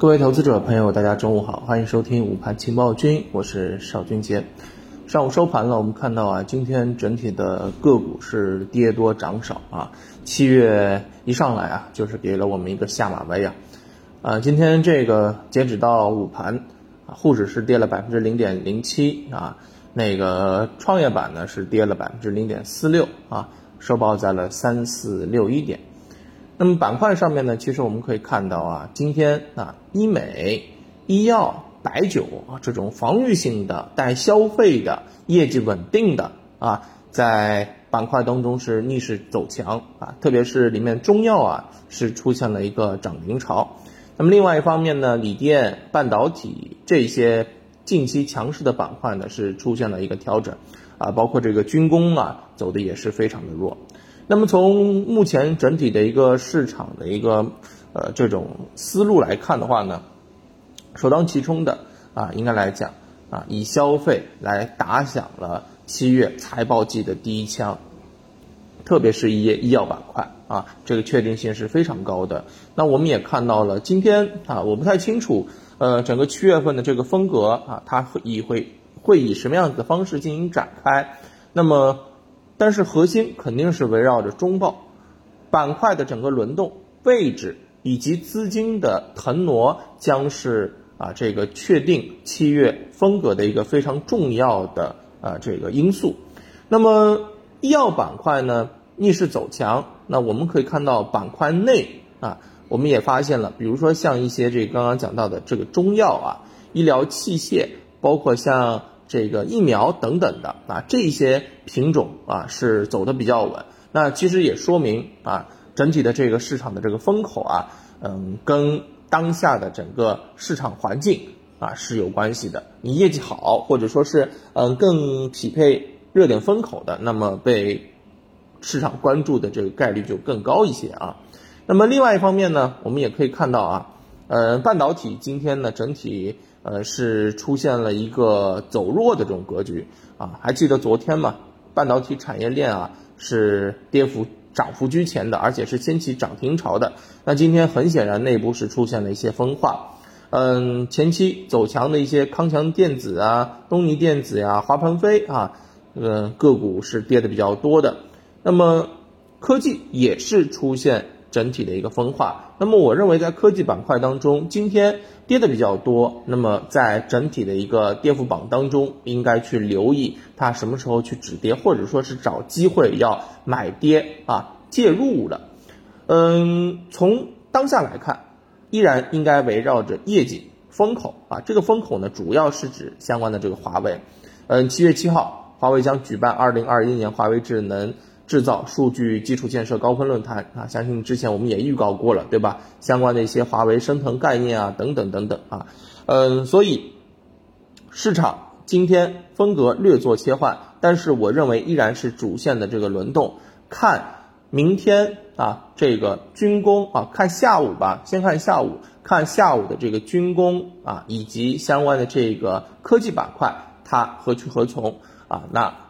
各位投资者朋友，大家中午好，欢迎收听午盘情报君，我是邵军杰。上午收盘了，我们看到啊，今天整体的个股是跌多涨少啊。七月一上来啊，就是给了我们一个下马威啊。啊，今天这个截止到午盘，沪指是跌了百分之零点零七啊，那个创业板呢是跌了百分之零点四六啊，收报在了三四六一点。那么板块上面呢，其实我们可以看到啊，今天啊，医美、医药、白酒啊这种防御性的、带消费的、业绩稳定的啊，在板块当中是逆势走强啊，特别是里面中药啊是出现了一个涨停潮。那么另外一方面呢，锂电、半导体这些近期强势的板块呢是出现了一个调整啊，包括这个军工啊走的也是非常的弱。那么从目前整体的一个市场的一个呃这种思路来看的话呢，首当其冲的啊，应该来讲啊，以消费来打响了七月财报季的第一枪，特别是一些医药板块啊，这个确定性是非常高的。那我们也看到了今天啊，我不太清楚呃整个七月份的这个风格啊，它会以会会以什么样子的方式进行展开，那么。但是核心肯定是围绕着中报板块的整个轮动位置以及资金的腾挪，将是啊这个确定七月风格的一个非常重要的啊这个因素。那么医药板块呢逆势走强，那我们可以看到板块内啊，我们也发现了，比如说像一些这刚刚讲到的这个中药啊、医疗器械，包括像。这个疫苗等等的啊，这些品种啊是走的比较稳。那其实也说明啊，整体的这个市场的这个风口啊，嗯，跟当下的整个市场环境啊是有关系的。你业绩好，或者说是嗯更匹配热点风口的，那么被市场关注的这个概率就更高一些啊。那么另外一方面呢，我们也可以看到啊，呃，半导体今天呢整体。呃，是出现了一个走弱的这种格局啊，还记得昨天吗？半导体产业链啊是跌幅涨幅居前的，而且是掀起涨停潮的。那今天很显然内部是出现了一些分化，嗯，前期走强的一些康强电子啊、东尼电子呀、华鹏飞啊，呃个股是跌的比较多的。那么科技也是出现。整体的一个分化，那么我认为在科技板块当中，今天跌的比较多，那么在整体的一个跌幅榜当中，应该去留意它什么时候去止跌，或者说是找机会要买跌啊介入的。嗯，从当下来看，依然应该围绕着业绩风口啊，这个风口呢，主要是指相关的这个华为。嗯，七月七号，华为将举办二零二一年华为智能。制造数据基础建设高峰论坛啊，相信之前我们也预告过了，对吧？相关的一些华为升腾概念啊，等等等等啊，嗯，所以市场今天风格略作切换，但是我认为依然是主线的这个轮动。看明天啊，这个军工啊，看下午吧，先看下午，看下午的这个军工啊，以及相关的这个科技板块，它何去何从啊？那。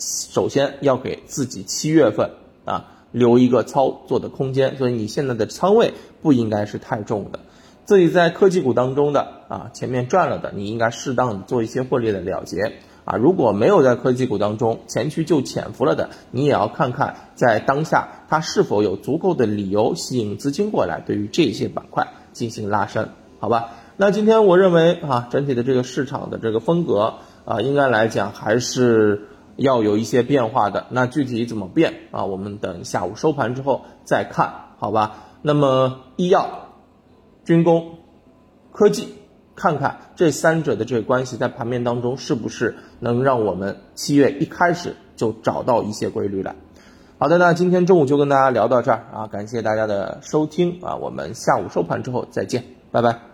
首先要给自己七月份啊留一个操作的空间，所以你现在的仓位不应该是太重的。自己在科技股当中的啊前面赚了的，你应该适当的做一些获利的了结啊。如果没有在科技股当中前期就潜伏了的，你也要看看在当下它是否有足够的理由吸引资金过来，对于这些板块进行拉升，好吧？那今天我认为啊整体的这个市场的这个风格啊，应该来讲还是。要有一些变化的，那具体怎么变啊？我们等下午收盘之后再看，好吧？那么医药、军工、科技，看看这三者的这个关系在盘面当中是不是能让我们七月一开始就找到一些规律来？好的，那今天中午就跟大家聊到这儿啊，感谢大家的收听啊，我们下午收盘之后再见，拜拜。